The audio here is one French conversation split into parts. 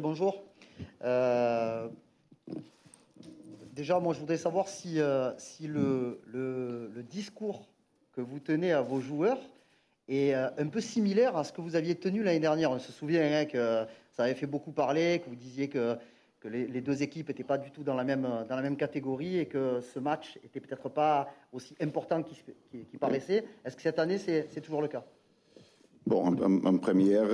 Bonjour. Euh, déjà, moi, je voudrais savoir si, euh, si le, le, discours que vous tenez à vos joueurs est euh, un peu similaire à ce que vous aviez tenu l'année dernière. On se souvient hein, que ça avait fait beaucoup parler, que vous disiez que, que les, deux équipes n'étaient pas du tout dans la, même, dans la même catégorie et que ce match était peut-être pas aussi important qu'il paraissait. Est-ce que cette année, c'est toujours le cas? Bon, en, première,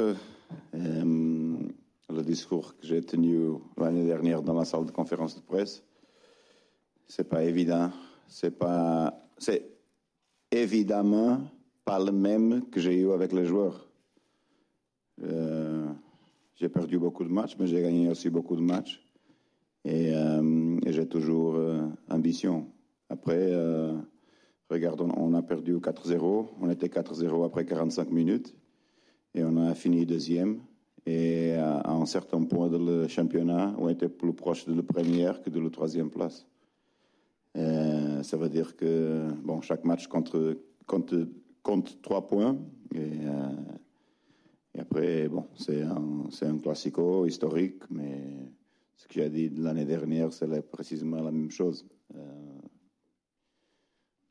le discours que j'ai tenu l'année dernière dans la salle de conférence de presse, c'est pas évident. C'est pas, c'est évidemment pas le même que j'ai eu avec les joueurs. Euh, j'ai perdu beaucoup de matchs, mais j'ai gagné aussi beaucoup de matchs. Et, euh, j'ai toujours euh, ambition. Après, regardons, on a perdu 4-0. On était 4-0 après 45 minutes. Et on a fini deuxième. Et à un certain point du championnat, on était plus proche de la première que de la troisième place. Euh, ça veut dire que bon, chaque match compte, compte, compte trois points. Et, euh, et après, bon, c'est un, un classico historique, mais ce que j'ai dit l'année dernière, c'est précisément la même chose. Euh,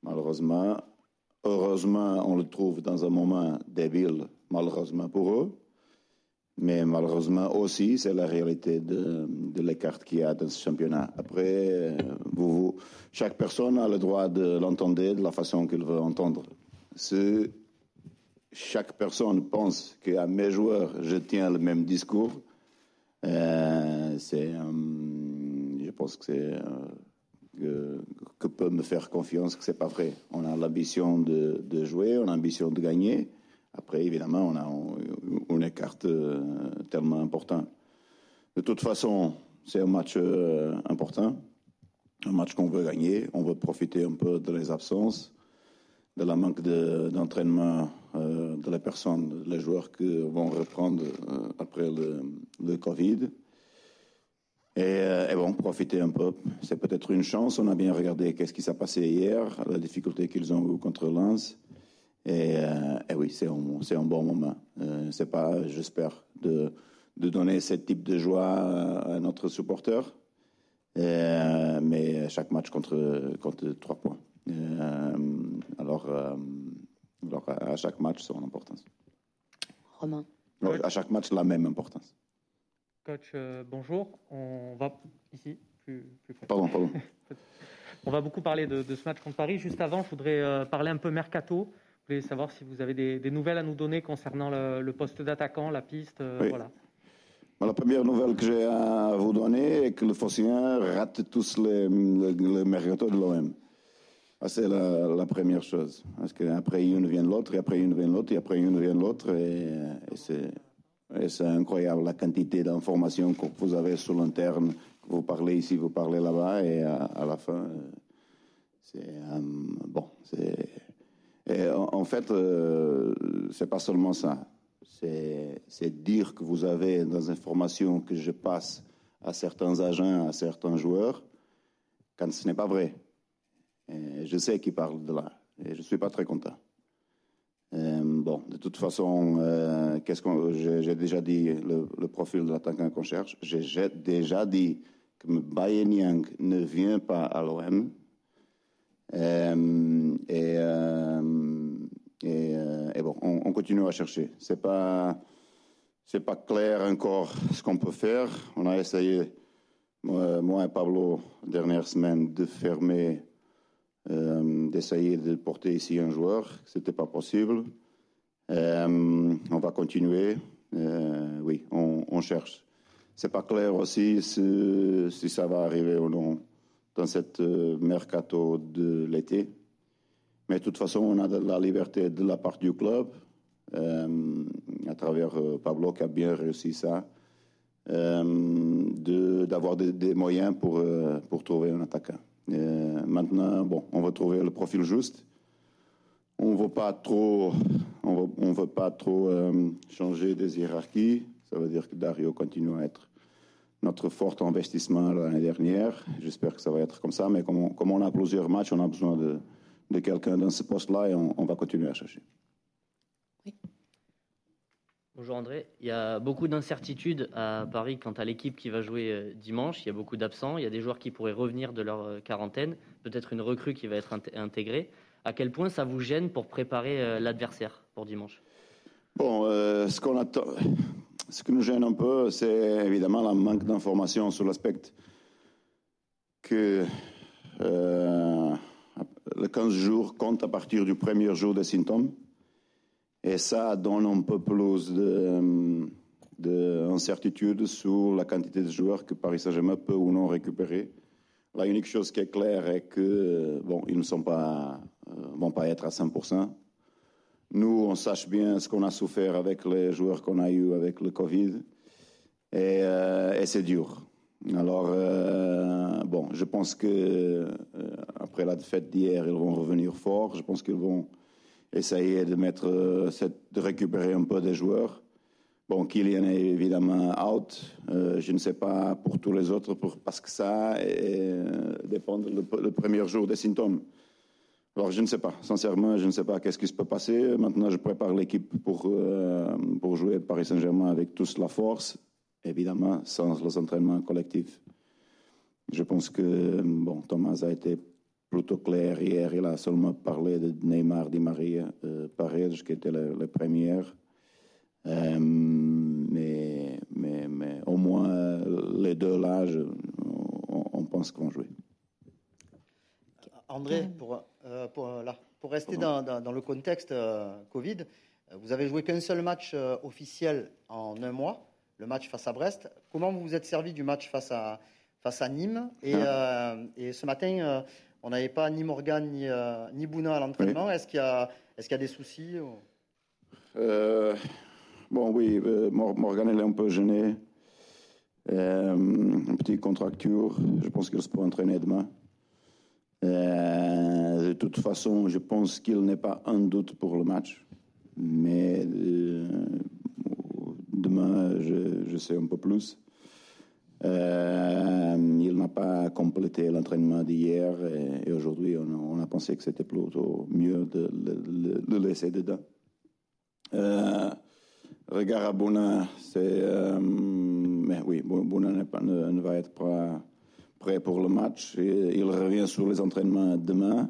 malheureusement, heureusement, on le trouve dans un moment débile, malheureusement pour eux. Mais malheureusement aussi, c'est la réalité de, de l'écart qu'il y a dans ce championnat. Après, chaque personne a le droit de l'entendre de la façon qu'il veut entendre. Si chaque personne pense qu'à mes joueurs, je tiens le même discours, euh, euh, je pense que c'est euh, que, peut me faire confiance que c'est pas vrai. On a l'ambition de jouer, on a l'ambition de gagner. Après, évidemment, on a une écart euh, tellement important. De toute façon, c'est un match euh, important, un match qu'on veut gagner. On veut profiter un peu de les absences, de la manque d'entraînement euh, de les personnes, les joueurs qui vont reprendre après le, le Covid. Et, et, bon, profiter un peu. C'est peut-être une chance. On a bien regardé qu'est-ce qui s'est passé hier, la difficulté qu'ils ont eu contre Lens. Et, euh, oui, c'est un, un, bon moment. Euh, c'est pas, j'espère, de, de, donner ce type de joie à, notre supporter. Euh, mais chaque match contre, contre trois points. alors, alors, à chaque match, son importance. Romain. à chaque match, la même importance. Coach, bonjour. On va ici, plus, plus Pardon, pardon. On va beaucoup parler de, de, ce match contre Paris. Juste avant, je voudrais parler un peu mercato. Je voulais savoir si vous avez des, nouvelles à nous donner concernant le, poste d'attaquant, la piste. Euh, voilà. la première nouvelle que j'ai à vous donner est que le Fossien rate tous les, les, mercato de l'OM. C'est la, première chose. Parce qu'après une vient l'autre, et après une vient l'autre, et après une vient l'autre. Et, c'est incroyable la quantité d'informations que vous avez sur l'interne. Vous parlez ici, vous parlez là-bas, et à, la fin, c'est. Euh, bon, c'est en, fait, euh, c'est pas seulement ça. C'est dire que vous avez des informations que je passe à certains agents, à certains joueurs, quand ce n'est pas vrai. Je sais qu'ils parlent de là. Et je ne suis pas très content. Euh, bon, de toute façon, euh, j'ai déjà dit le, profil de l'attaquant qu'on cherche. J'ai déjà dit que Bayern Yang ne vient pas à l'OM. Euh, et, euh, euh, et, bon, on, continue à chercher. C'est pas pas clair encore ce qu'on peut faire. On a essayé, moi, et Pablo, dernière semaine, de fermer, d'essayer de porter ici un joueur. C'était pas possible. on va continuer. oui, on, on cherche. C'est pas clair aussi si, si, ça va arriver ou non dans cette euh, mercato de l'été. Mais de toute façon, on a la liberté de la part du club, euh, à travers euh, Pablo qui a bien réussi ça, d'avoir des, moyens pour, pour trouver un attaquant. maintenant, bon, on va trouver le profil juste. On ne veut pas trop, on veut, veut pas trop changer des hiérarchies. Ça veut dire que Dario continue à être notre fort investissement l'année dernière. J'espère que ça va être comme ça, mais comme comme on a plusieurs matchs, on a besoin de, de quelqu'un dans ce poste-là et on, va continuer à chercher. Oui. Bonjour André. Il y a beaucoup d'incertitudes à Paris quant à l'équipe qui va jouer euh, dimanche. Il y a beaucoup d'absents. Il y a des joueurs qui pourraient revenir de leur euh, quarantaine. Peut-être une recrue qui va être intégrée. À quel point ça vous gêne pour préparer euh, l'adversaire pour dimanche? Bon, ce qu'on attend, ce qui nous gêne un peu, c'est évidemment le manque d'informations sur l'aspect que le 15 jours compte à partir du premier jour des symptômes. Et ça donne un peu plus d'incertitude sur la quantité de joueurs que Paris Saint-Germain peut ou non récupérer. La unique chose qui est claire est que bon, ils ne euh, vont pas être à 100%. Nous, on sache bien ce qu'on a souffert avec les joueurs qu'on a eu avec le Covid. Euh, et c'est dur. Alors, euh, bon, je pense que après la défaite d'hier, ils vont revenir fort. Je pense qu'ils vont essayer de mettre, euh, de récupérer un peu des joueurs. Bon, Kylian est évidemment out. Euh, je ne sais pas pour tous les autres, parce que ça euh, dépend le, le, premier jour des symptômes. Alors, je ne sais pas. Sincèrement, je ne sais pas qu'est-ce qui se peut passer. Maintenant, je prépare l'équipe pour, pour jouer Paris Saint-Germain avec toute la force, évidemment, sans les entraînements collectifs. Je pense que bon, Thomas a été plutôt clair hier. Il a seulement parlé de Neymar, Di Maria, euh, Paredes, qui était la, première. Euh, mais, mais, mais, au moins, les deux là, on, pense qu'on vont jouer. André, pour, euh, pour, là, pour rester dans, dans, le contexte Covid, vous avez joué qu'un seul match officiel en un mois, le match face à Brest. Comment vous vous êtes servi du match face à, face à Nîmes et, ah. et ce matin, on n'avait pas ni Morgan ni, euh, ni Bouna à l'entraînement. Est-ce qu'il y, est y, a des soucis euh, Bon, oui, euh, Morgan est un peu gêné. une petite contracture. Je pense qu'il se peut entraîner demain. de toute façon, je pense qu'il n'est pas un doute pour le match. Mais demain, je, sais un peu plus. Euh, il n'a pas complété l'entraînement d'hier et, aujourd'hui on, a pensé que c'était plutôt mieux de le, laisser dedans. Euh, regard à Bouna, c'est. Euh, mais oui, Bouna ne, ne, va être pas prêt pour le match. il revient sur les entraînements demain,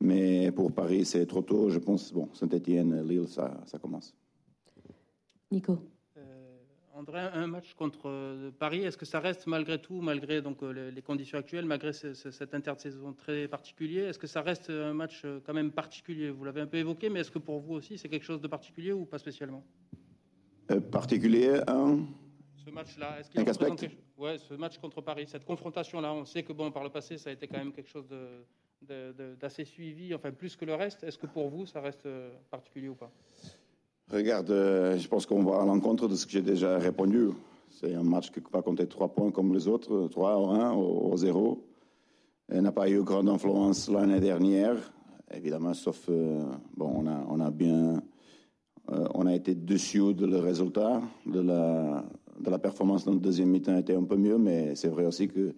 mais pour Paris c'est trop tôt. Je pense, bon, Saint-Etienne, Lille, ça commence. Nico André, un match contre euh, Paris, est-ce que ça reste malgré tout, malgré donc, euh, les conditions actuelles, malgré cette intersaison très particulier, est-ce que ça reste un match euh, quand même particulier? Vous l'avez un peu évoqué, mais est-ce que pour vous aussi c'est quelque chose de particulier ou pas spécialement? Particulier, un Ce match-là, est-ce qu'il représente Ouais, ce match contre Paris, cette confrontation-là, on sait que bon, par le passé, ça a été quand même quelque chose d'assez suivi, enfin plus que le reste. Est-ce que pour vous, ça reste particulier ou pas? Regarde, euh, je pense qu'on va à l'encontre de ce que j'ai déjà répondu. C'est un match qui va compter trois points comme les autres, trois ou un ou zéro. Il n'a pas eu grande influence l'année dernière, évidemment, sauf euh, bon, on a, on a bien, euh, on a été dessus de le résultat de la de la performance dans le deuxième mi-temps était un peu mieux, mais c'est vrai aussi que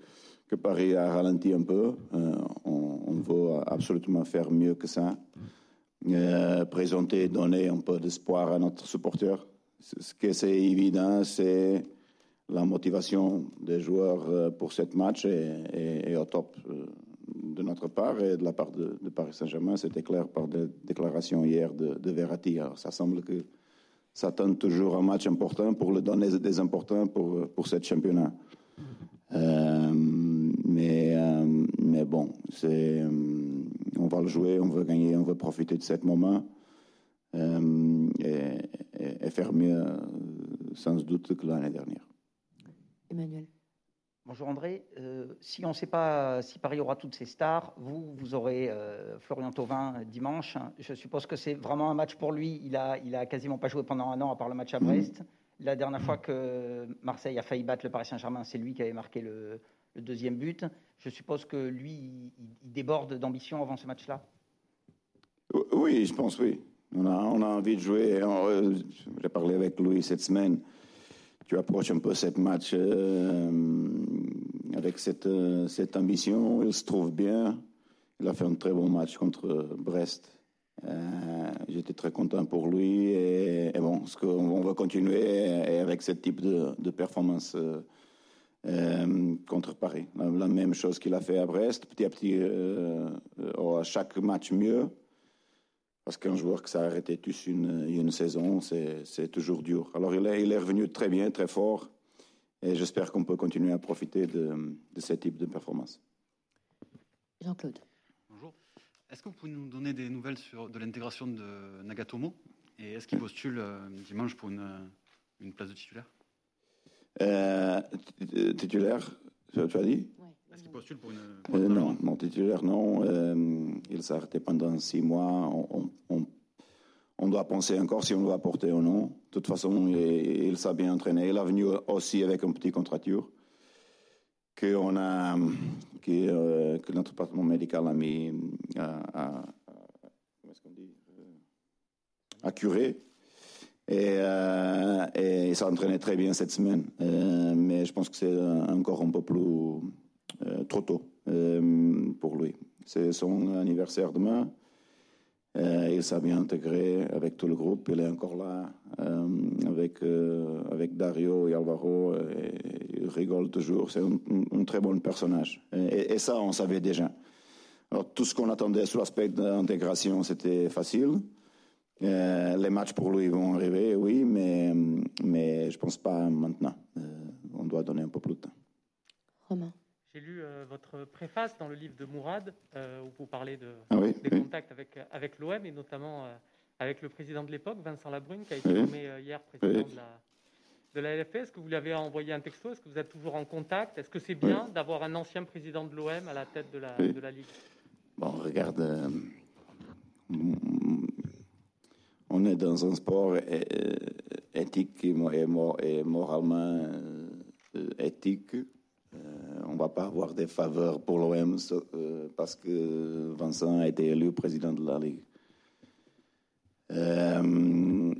que Paris a ralenti un peu. on, on veut absolument faire mieux que ça. Euh, présenter, donner un peu d'espoir à notre supporter. Ce que c'est évident, c'est la motivation des joueurs euh, pour ce match est, au top euh, de notre part et de la part de, Paris Saint-Germain. C'était clair par des déclarations hier de, de Verratti. Alors, ça semble que ça tente toujours un match important pour le donner des importants pour, pour ce championnat. mais, mais bon, c'est on va le jouer, on veut gagner, on veut profiter de ce moment euh, et, faire mieux euh, sans doute que l'année dernière. Emmanuel. Bonjour André. Euh, si on ne sait pas si Paris aura toutes ses stars, vous, vous aurez Florian Thauvin dimanche. Je suppose que c'est vraiment un match pour lui. Il a, il a quasiment pas joué pendant un an à part le match à Brest. La dernière fois que Marseille a failli battre le Paris Saint-Germain, c'est lui qui avait marqué le, le deuxième but. Je suppose que lui, il, déborde d'ambition avant ce match-là? Oui, je pense, oui. On a, envie de jouer. Euh, j'ai parlé avec Louis cette semaine. Tu approches un peu ce match euh, avec cette, euh, cette ambition. Il se trouve bien. Il a fait un très bon match contre Brest. J'étais très content pour lui et, bon, ce qu'on on va continuer avec ce type de, performance euh, contre Paris. La, la même chose qu'il a fait à Brest, petit à petit, euh, euh, à chaque match mieux. Parce qu'un joueur qui s'est arrêté tous une, une saison, c'est toujours dur. Alors il est, il est revenu très bien, très fort. Et j'espère qu'on peut continuer à profiter de, de ce type de performance. Jean-Claude. Bonjour. Est-ce que vous pouvez nous donner des nouvelles sur, de l'intégration de Nagatomo? Et est-ce qu'il postule euh, dimanche pour une, une place de titulaire? Euh, titulaire, tu as dit? Est-ce qu'il postule pour une. pour Euh, un Non, non, titulaire, non. Euh, il s'est arrêté pendant six mois. On, on- on- on doit penser encore si on doit porter ou non. De toute façon, il, il s'est bien entraîné. Il est venu aussi avec une petite contracture que, on a, que, euh, que notre département médical a mis à, à- à- comment est-ce qu'on dit Euh, à curer. Et, euh, et il s'est entraîné très bien cette semaine. Euh, mais je pense que c'est encore un peu plus euh, trop tôt euh, pour lui. C'est son anniversaire demain. Il s'est bien intégré avec tout le groupe. Il est encore là avec, avec Dario et Alvaro. Il rigole toujours. C'est un, un très bon personnage. Et, et ça, on savait déjà. Alors, tout ce qu'on attendait sur l'aspect d'intégration, c'était facile. Euh, les matchs pour lui vont arriver, oui, mais, mais je ne pense pas maintenant. Euh, on doit donner un peu plus de temps. Romain. J'ai lu euh, votre préface dans le livre de Mourad, euh, où vous parlez de, Ah oui, des oui. contacts avec, avec l'OM et notamment euh, avec le président de l'époque, Vincent Labrune, qui a été Oui. nommé euh, hier président Oui. de, la, de la LFP. Est-ce que vous lui avez envoyé un texto? Est-ce que vous êtes toujours en contact? Est-ce que c'est bien d'avoir un ancien président de l'OM à la tête de la, Oui. de la Ligue? Bon, regarde, euh, on est dans un sport euh, éthique et, mo- et mo- et moralement euh, éthique. Euh, on ne va pas avoir des faveurs pour l'OM euh, parce que Vincent a été élu président de la Ligue. Euh,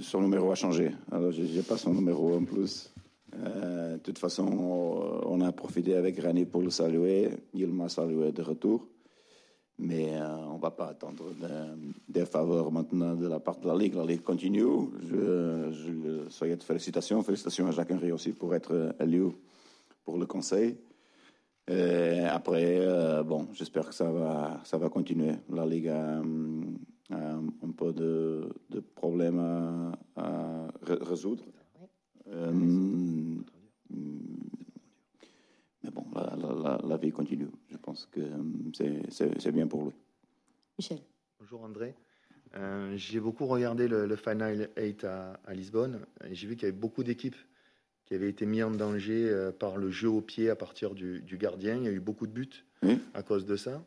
son numéro a changé. Alors, je n'ai pas son numéro en plus. Euh, de toute façon, on, on a profité avec Rani pour le saluer. Il m'a salué de retour. Mais euh, on ne va pas attendre de- des faveurs maintenant de la part de la Ligue. La Ligue continue. Je, je souhaite félicitations. Félicitations à Jacques Henry aussi pour être élu pour le conseil. Et après, euh, bon, j'espère que ça va, ça va continuer. La Ligue a, un peu de, problèmes à, à ré- résoudre. Euh, mais bon, la, la- la- la vie continue. Je pense que hum, c'est- bien pour lui. Michel. Bonjour André. Euh, j'ai beaucoup regardé le, le Final 8 à, à Lisbonne et j'ai vu qu'il y avait beaucoup d'équipes qui avaient été mises en danger euh, par le jeu au pied à partir du, du gardien. Il y a eu beaucoup de buts Oui. à cause de ça.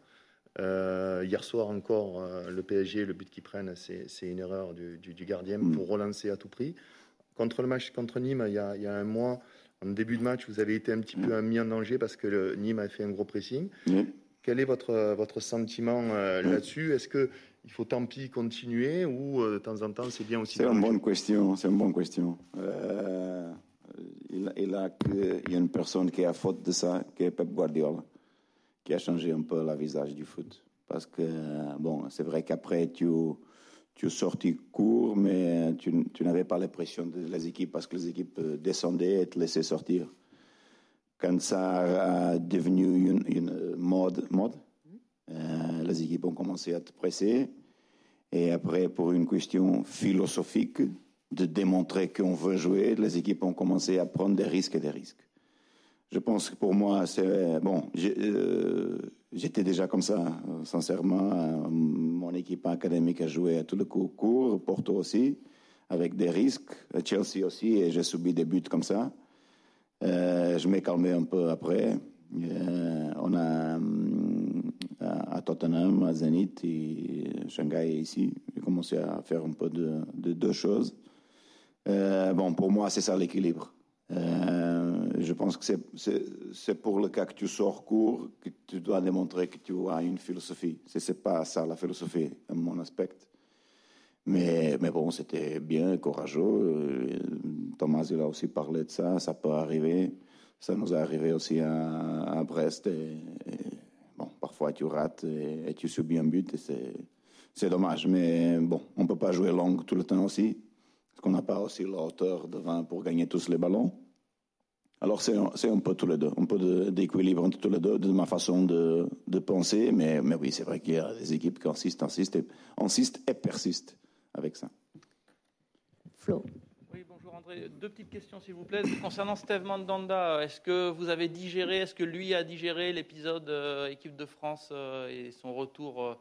Euh, hier soir encore, euh, le PSG, le but qu'ils prennent, c'est une erreur du, du- du gardien Mm. pour relancer à tout prix. Contre le match contre Nîmes, il y a, il y a un mois, en début de match, vous avez été un petit peu mis en danger parce que le, Nîmes a fait un gros pressing. Oui. Quel est votre, votre sentiment euh, là-dessus? Est-ce que il faut tant pis continuer ou euh, de temps en temps c'est bien aussi C'est une bonne question. C'est une bonne question. Euh, il, il a que- il y a une personne qui est à faute de ça, qui est Pep Guardiola, qui a changé un peu le visage du foot. Parce que, bon, c'est vrai qu'après, tu, tu es sorti court, mais tu, n'avais pas la pression des équipes parce que les équipes euh, descendaient et te laissaient sortir. Quand ça a devenu une, une mode, mode euh, les équipes ont commencé à te presser. Et après, pour une question philosophique, de démontrer qu'on veut jouer, les équipes ont commencé à prendre des risques et des risques. Je pense que pour moi, c'est bon. euh, J'étais déjà comme ça, sincèrement. Mon équipe académique a joué à tous les coups courts, Porto aussi, avec des risques. Chelsea aussi, et j'ai subi des buts comme ça. Euh, je m'ai calmé un peu après. Euh, on a à Tottenham, à Zenit et Shanghai ici. J'ai commencé à faire un peu de, de deux choses. Bon, pour moi, c'est ça l'équilibre. Je pense que c'est- pour le cas que tu sors court que tu dois démontrer que tu as une philosophie. Ce n'est pas ça la philosophie, à mon aspect. Mais, bon, c'était bien, courageux. Thomas, il a aussi parlé de ça. Ça peut arriver. Ça nous est arrivé aussi à, Brest. Bon, parfois, tu rates et, tu subis un but. C'est dommage, mais bon, on ne peut pas jouer long tout le temps aussi, parce qu'on n'a pas aussi la hauteur devant pour gagner tous les ballons. Alors c'est un, un, peu tous les deux, un peu d'équilibre entre tous les deux, de ma façon de, de penser, mais, mais oui, c'est vrai qu'il y a des équipes qui insistent, insistent, et, insistent et persistent avec ça. Flo. Oui, bonjour André. Deux petites questions s'il vous plaît. Concernant Steve Mandanda, est-ce que vous avez digéré, est-ce que lui a digéré l'épisode euh, équipe de France euh, et son retour euh,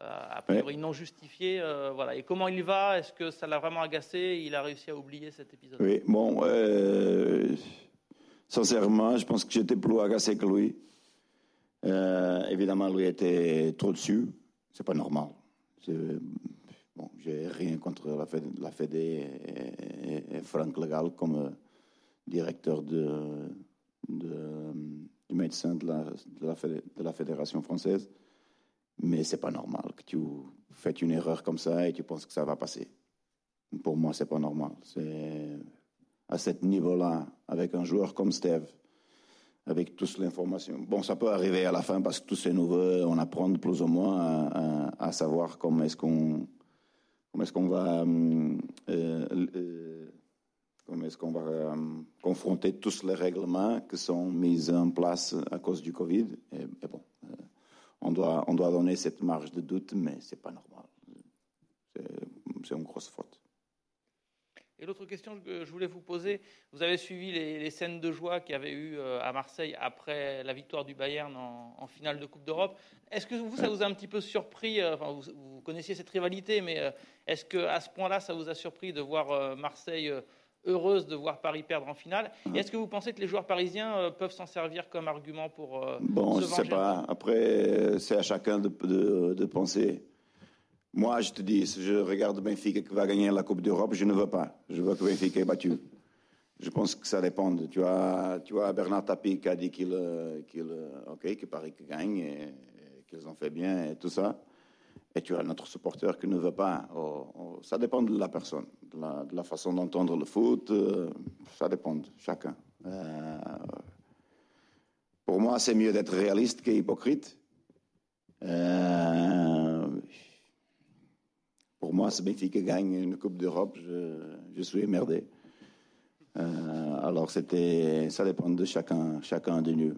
a priori non justifié euh, voilà. Et comment il va? Est-ce que ça l'a vraiment agacé? Il a réussi à oublier cet épisode? Oui, bon, euh, sincèrement, je pense que j'étais plus agacé que lui. Euh, évidemment, lui était trop dessus. C'est pas normal. Bon, j'ai rien contre la Fédé, la Fédé et, Franck Legal comme euh, directeur du médecin de la, Fédération française. Mais c'est pas normal que tu fais une erreur comme ça et tu penses que ça va passer. Pour moi, c'est pas normal. À ce niveau-là, avec un joueur comme Steve, avec toute l'information. Bon, ça peut arriver à la fin parce que tous ces nouveaux, on apprend plus ou moins à, savoir comment est-ce qu'on comment est-ce qu'on va euh, euh, comment est-ce qu'on va euh, confronter tous les règlements qui sont mis en place à cause du Covid. Et, et bon, on doit, on doit donner cette marge de doute, mais c'est pas normal. C'est une grosse faute. Et l'autre question que je voulais vous poser, vous avez suivi les, les scènes de joie qu'il y avait eu à Marseille après la victoire du Bayern en, en finale de Coupe d'Europe. Est-ce que vous, ça vous a un petit peu surpris enfin, vous, vous, connaissiez cette rivalité, mais est-ce que à ce point-là, ça vous a surpris de voir Marseille heureuse de voir Paris perdre en finale? Et est-ce que vous pensez que les joueurs parisiens euh, peuvent s'en servir comme argument pour euh, bon, se je sais pas. Après, c'est à chacun de, de, de, penser. Moi, je te dis, si je regarde Benfica qui va gagner la Coupe d'Europe, je ne veux pas. Je veux que Benfica ait battu. Je pense que ça dépend. Tu as, tu as Bernard Tapie qui a dit qu'il, qu'il, ok, que Paris gagne et, qu'ils ont fait bien et tout ça. Et tu as notre supporter qui ne veut pas. Oh, oh, ça dépend de la personne, de la, façon d'entendre le foot. Euh, ça dépend de chacun. Euh, pour moi, c'est mieux d'être réaliste qu'hypocrite. Euh, moi, si Benfica gagne une Coupe d'Europe, je, je, suis émerdé. alors, c'était, ça dépend de chacun, chacun de nous.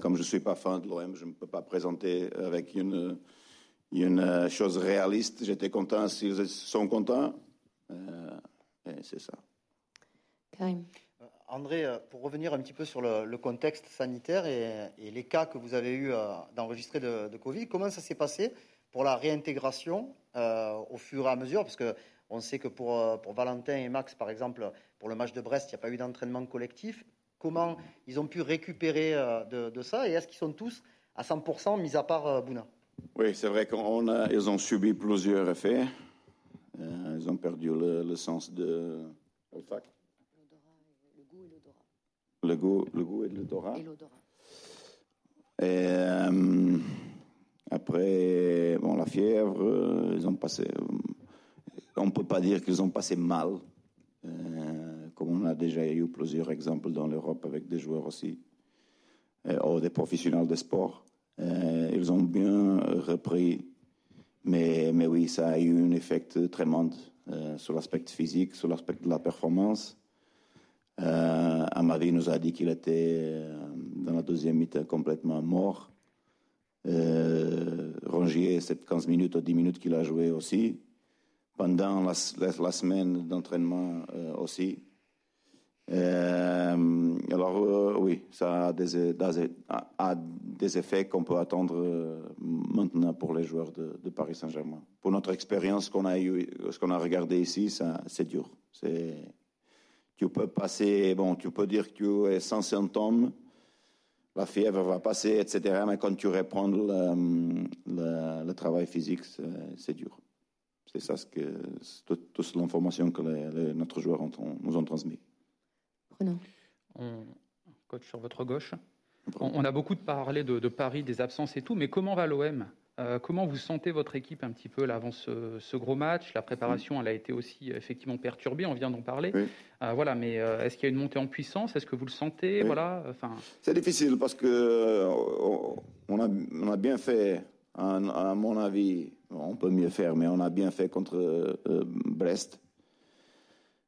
comme je ne suis pas fan de l'OM, je ne peux pas présenter avec une une chose réaliste. J'étais content s'ils sont contents. Euh, c'est ça. Karim. André, pour revenir un petit peu sur le, le contexte sanitaire et, et, les cas que vous avez eu d'enregistrer de, de, Covid, comment ça s'est passé? Pour la réintégration euh, au fur et à mesure Parce qu'on sait que pour, pour Valentin et Max, par exemple, pour le match de Brest, il n'y a pas eu d'entraînement collectif. Comment ils ont pu récupérer de, de ça Et est-ce qu'ils sont tous à 100%, mis à part Bouna? Oui, c'est vrai qu'ils ont subi plusieurs effets. Euh, ils ont perdu le, le sens de l'olfact. Le goût, le goût et l'odorat. Et l'odorat. Et euh, après, bon, la fièvre, euh, ils ont passé. On ne peut pas dire qu'ils ont passé mal, euh, comme on a déjà eu plusieurs exemples dans l'Europe avec des joueurs aussi, ou des professionnels de sport. Euh, ils ont bien repris, mais, mais oui, ça a eu un effet tremendous euh, sur l'aspect physique, sur l'aspect de la performance. Euh, Amadi nous a dit qu'il était dans la deuxième mi-temps complètement mort. Euh, Rongier, c'est 15 minutes ou 10 minutes qu'il a joué aussi. Pendant la, semaine d'entraînement euh, aussi. Euh, alors euh, oui, ça a des, effets qu'on peut attendre maintenant pour les joueurs de, Paris Saint-Germain. Pour notre expérience qu'on a eu, ce qu'on a regardé ici, c'est dur. Tu peux passer, bon, tu peux dire que tu es sans symptômes, la fièvre va passer, etc. Mais quand tu reprends le, le, le travail physique, c'est dur. C'est ça ce que toute, toute l'information que les, les, notre joueur ont, nous ont transmis. Bruno. On, coach sur votre gauche. On, on a beaucoup parlé de, de, Paris, des absences et tout, mais comment va l'OM euh, Comment vous sentez votre équipe un petit peu là, avant ce, ce, gros match? La préparation, elle a été aussi effectivement perturbée, on vient d'en parler. Oui. Euh, voilà, mais euh, est-ce qu'il y a une montée en puissance? Est-ce que vous le sentez? Oui. voilà, enfin... C'est difficile parce que on a, on a bien fait à, mon avis, on peut mieux faire, mais on a bien fait contre euh, Brest,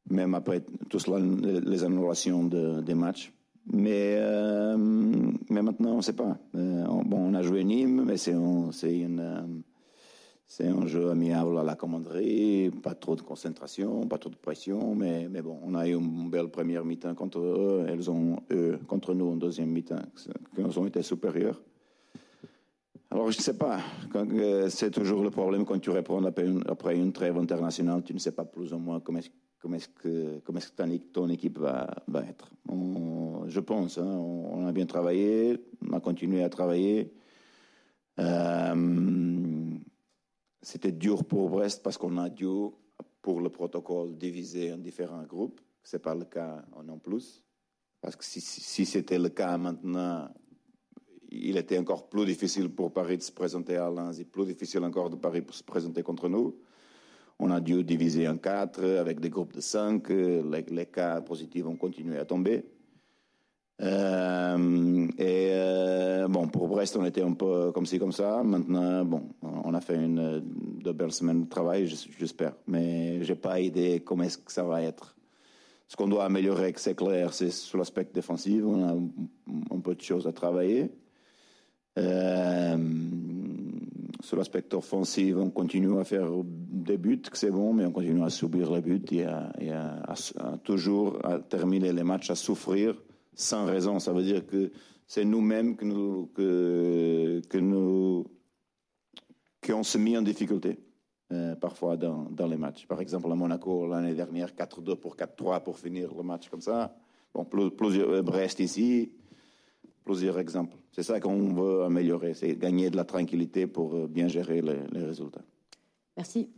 même après tout cela, les annulations de, des matchs. Mais, euh, mais maintenant, on ne sait pas. Euh, bon, on a joué Nîmes, mais c'est une c'est un jeu amiable à la commanderie, pas trop de concentration, pas trop de pression, mais, mais bon, on a eu une belle première mi-temps contre eux, elles ont, eux, contre nous, en deuxième mi-temps, qui ont été supérieurs. Alors, je ne sais pas, euh, c'est toujours le problème quand tu réponds après une, après une trêve internationale, tu ne sais pas plus ou moins comment est-ce comment est que, ton équipe va, être. je pense, hein, on, a bien travaillé, on a continué à travailler. Euh, c'était dur pour Brest parce qu'on a dû, pour le protocole, diviser en différents groupes. Ce n'est pas le cas non plus. Parce que si, si c'était le cas maintenant, il était encore plus difficile pour Paris de se présenter à Lens et plus difficile encore de Paris pour se présenter contre nous. On a dû diviser en quatre avec des groupes de cinq. Les, cas positifs ont continué à tomber. Euh, et euh, bon, pour Brest, on était un peu comme ci, comme ça. Maintenant, bon, on a fait une de belles semaines de travail, j'espère. Mais j'ai pas idée comment est-ce que ça va être. Ce qu'on doit améliorer, c'est clair, c'est sur l'aspect défensif. On a un, peu de choses à travailler. Euh, sur l'aspect offensif, on continue à faire des buts, que c'est bon, mais on continue à subir les buts et à, toujours à terminer les matchs à souffrir sans raison. Ça veut dire que c'est nous-mêmes que nous, que, que nous, se mis en difficulté. Euh, parfois dans, dans, les matchs. Par exemple, à Monaco, l'année dernière, 4-2 pour 4-3 pour finir le match comme ça. Bon, plusieurs, euh, Brest ici, C'est ça qu'on veut améliorer, c'est gagner de la tranquillité pour euh, bien gérer les, les résultats. Merci.